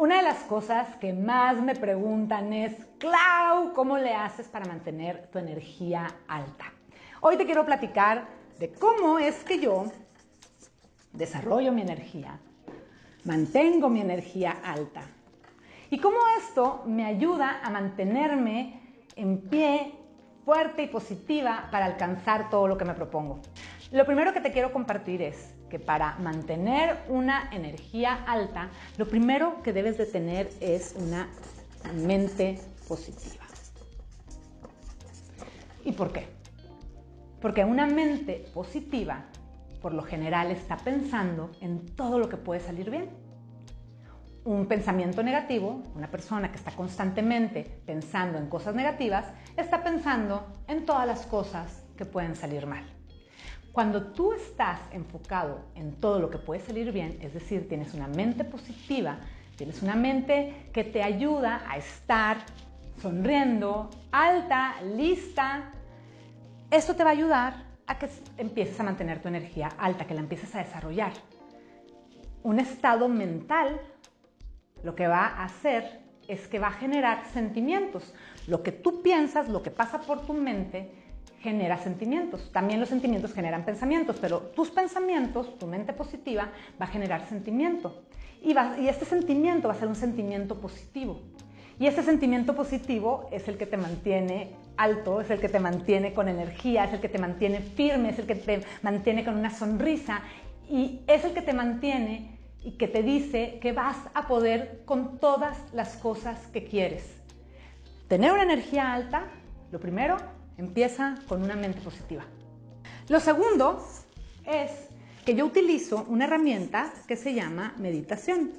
Una de las cosas que más me preguntan es, Clau, ¿cómo le haces para mantener tu energía alta? Hoy te quiero platicar de cómo es que yo desarrollo mi energía, mantengo mi energía alta y cómo esto me ayuda a mantenerme en pie, fuerte y positiva para alcanzar todo lo que me propongo. Lo primero que te quiero compartir es que para mantener una energía alta, lo primero que debes de tener es una mente positiva. ¿Y por qué? Porque una mente positiva, por lo general, está pensando en todo lo que puede salir bien. Un pensamiento negativo, una persona que está constantemente pensando en cosas negativas, está pensando en todas las cosas que pueden salir mal. Cuando tú estás enfocado en todo lo que puede salir bien, es decir, tienes una mente positiva, tienes una mente que te ayuda a estar sonriendo, alta, lista, esto te va a ayudar a que empieces a mantener tu energía alta, que la empieces a desarrollar. Un estado mental lo que va a hacer es que va a generar sentimientos. Lo que tú piensas, lo que pasa por tu mente, genera sentimientos. También los sentimientos generan pensamientos, pero tus pensamientos, tu mente positiva, va a generar sentimiento. Y, y este sentimiento va a ser un sentimiento positivo. Y ese sentimiento positivo es el que te mantiene alto, es el que te mantiene con energía, es el que te mantiene firme, es el que te mantiene con una sonrisa y es el que te mantiene y que te dice que vas a poder con todas las cosas que quieres. Tener una energía alta, lo primero, Empieza con una mente positiva. Lo segundo es que yo utilizo una herramienta que se llama meditación.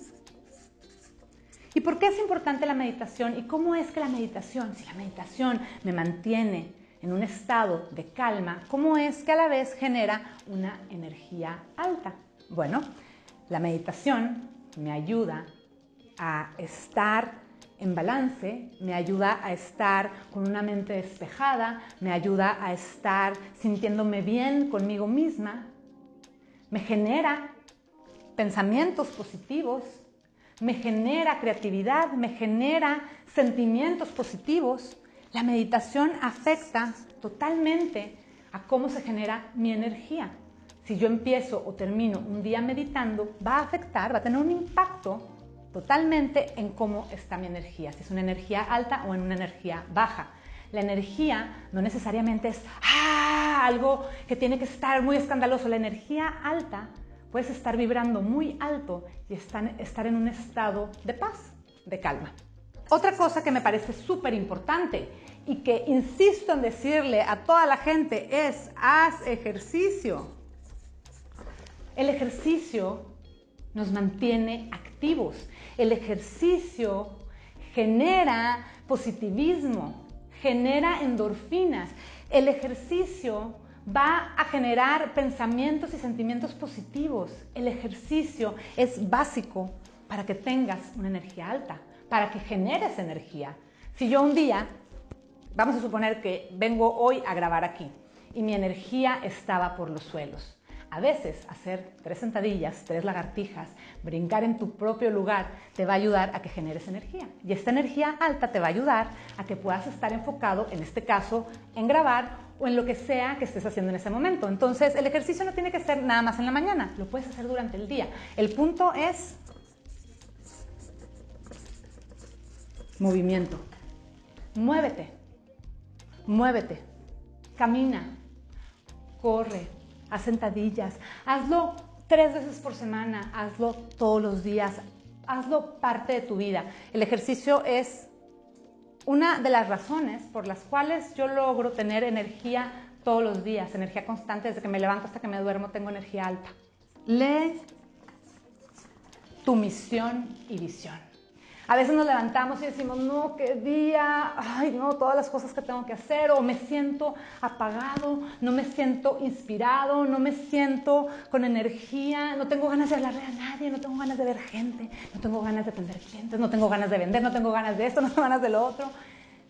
¿Y por qué es importante la meditación? ¿Y cómo es que la meditación, si la meditación me mantiene en un estado de calma, cómo es que a la vez genera una energía alta? Bueno, la meditación me ayuda a estar en balance, me ayuda a estar con una mente despejada, me ayuda a estar sintiéndome bien conmigo misma, me genera pensamientos positivos, me genera creatividad, me genera sentimientos positivos. La meditación afecta totalmente a cómo se genera mi energía. Si yo empiezo o termino un día meditando, va a afectar, va a tener un impacto totalmente en cómo está mi energía, si es una energía alta o en una energía baja. La energía no necesariamente es ¡ah! algo que tiene que estar muy escandaloso. La energía alta puedes estar vibrando muy alto y estar en un estado de paz, de calma. Otra cosa que me parece súper importante y que insisto en decirle a toda la gente es haz ejercicio. El ejercicio nos mantiene activos. El ejercicio genera positivismo, genera endorfinas. El ejercicio va a generar pensamientos y sentimientos positivos. El ejercicio es básico para que tengas una energía alta, para que generes energía. Si yo un día, vamos a suponer que vengo hoy a grabar aquí y mi energía estaba por los suelos, a veces hacer tres sentadillas, tres lagartijas, brincar en tu propio lugar te va a ayudar a que generes energía. Y esta energía alta te va a ayudar a que puedas estar enfocado, en este caso, en grabar o en lo que sea que estés haciendo en ese momento. Entonces, el ejercicio no tiene que ser nada más en la mañana, lo puedes hacer durante el día. El punto es movimiento. Muévete, muévete, camina, corre, haz sentadillas, hazlo tres veces por semana, hazlo todos los días, hazlo parte de tu vida. El ejercicio es una de las razones por las cuales yo logro tener energía todos los días, energía constante, desde que me levanto hasta que me duermo tengo energía alta. Lee tu misión y visión. A veces nos levantamos y decimos, no, qué día, ay, no, todas las cosas que tengo que hacer, o me siento apagado, no me siento inspirado, no me siento con energía, no tengo ganas de hablarle a nadie, no tengo ganas de ver gente, no tengo ganas de atender clientes, no tengo ganas de vender, no tengo ganas de esto, no tengo ganas de lo otro.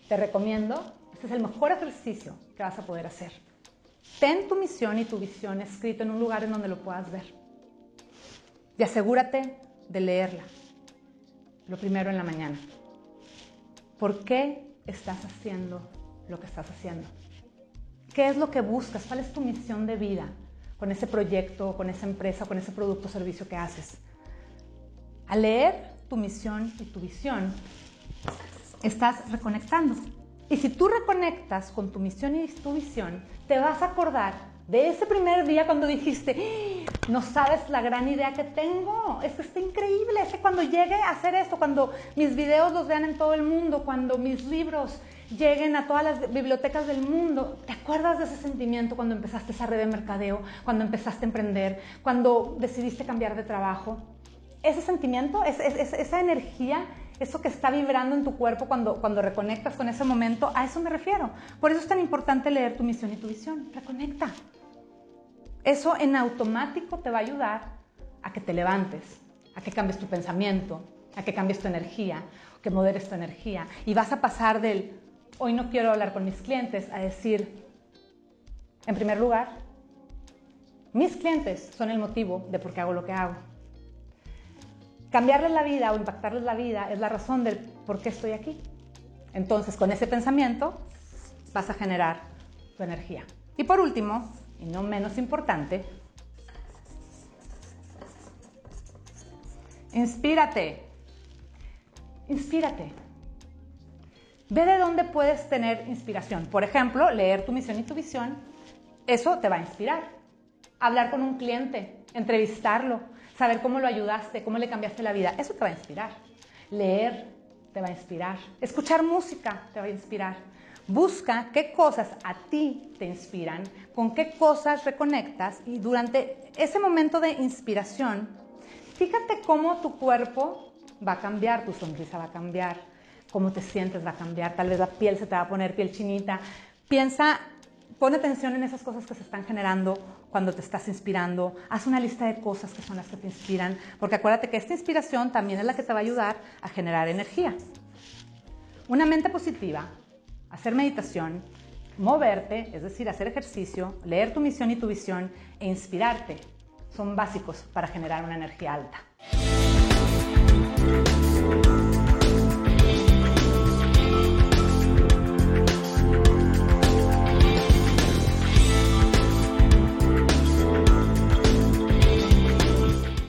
Te recomiendo, este es el mejor ejercicio que vas a poder hacer. Ten tu misión y tu visión escrito en un lugar en donde lo puedas ver. Y asegúrate de leerla lo primero en la mañana. ¿Por qué estás haciendo lo que estás haciendo? ¿Qué es lo que buscas? ¿Cuál es tu misión de vida con ese proyecto, con esa empresa, con ese producto o servicio que haces? Al leer tu misión y tu visión, estás reconectando. Y si tú reconectas con tu misión y tu visión, te vas a acordar de ese primer día cuando dijiste, ¡Ah! no sabes la gran idea que tengo, es que está increíble, es cuando llegue a hacer esto, cuando mis videos los vean en todo el mundo, cuando mis libros lleguen a todas las bibliotecas del mundo, ¿te acuerdas de ese sentimiento cuando empezaste esa red de mercadeo, cuando empezaste a emprender, cuando decidiste cambiar de trabajo? Ese sentimiento, esa energía eso que está vibrando en tu cuerpo cuando, cuando reconectas con ese momento, a eso me refiero. Por eso es tan importante leer tu misión y tu visión. Reconecta. Eso en automático te va a ayudar a que te levantes, a que cambies tu pensamiento, a que cambies tu energía, que moderes tu energía. Y vas a pasar del hoy no quiero hablar con mis clientes a decir, en primer lugar, mis clientes son el motivo de por qué hago lo que hago. Cambiarles la vida o impactarles la vida es la razón del por qué estoy aquí. Entonces, con ese pensamiento vas a generar tu energía. Y por último, y no menos importante, inspírate. Inspírate. Ve de dónde puedes tener inspiración. Por ejemplo, leer tu misión y tu visión. Eso te va a inspirar. Hablar con un cliente, entrevistarlo, saber cómo lo ayudaste, cómo le cambiaste la vida, eso te va a inspirar. Leer te va a inspirar. Escuchar música te va a inspirar. Busca qué cosas a ti te inspiran, con qué cosas reconectas y durante ese momento de inspiración, fíjate cómo tu cuerpo va a cambiar, tu sonrisa va a cambiar, cómo te sientes va a cambiar, tal vez la piel se te va a poner piel chinita. Piensa Pon atención en esas cosas que se están generando cuando te estás inspirando. Haz una lista de cosas que son las que te inspiran, porque acuérdate que esta inspiración también es la que te va a ayudar a generar energía. Una mente positiva, hacer meditación, moverte, es decir, hacer ejercicio, leer tu misión y tu visión e inspirarte son básicos para generar una energía alta.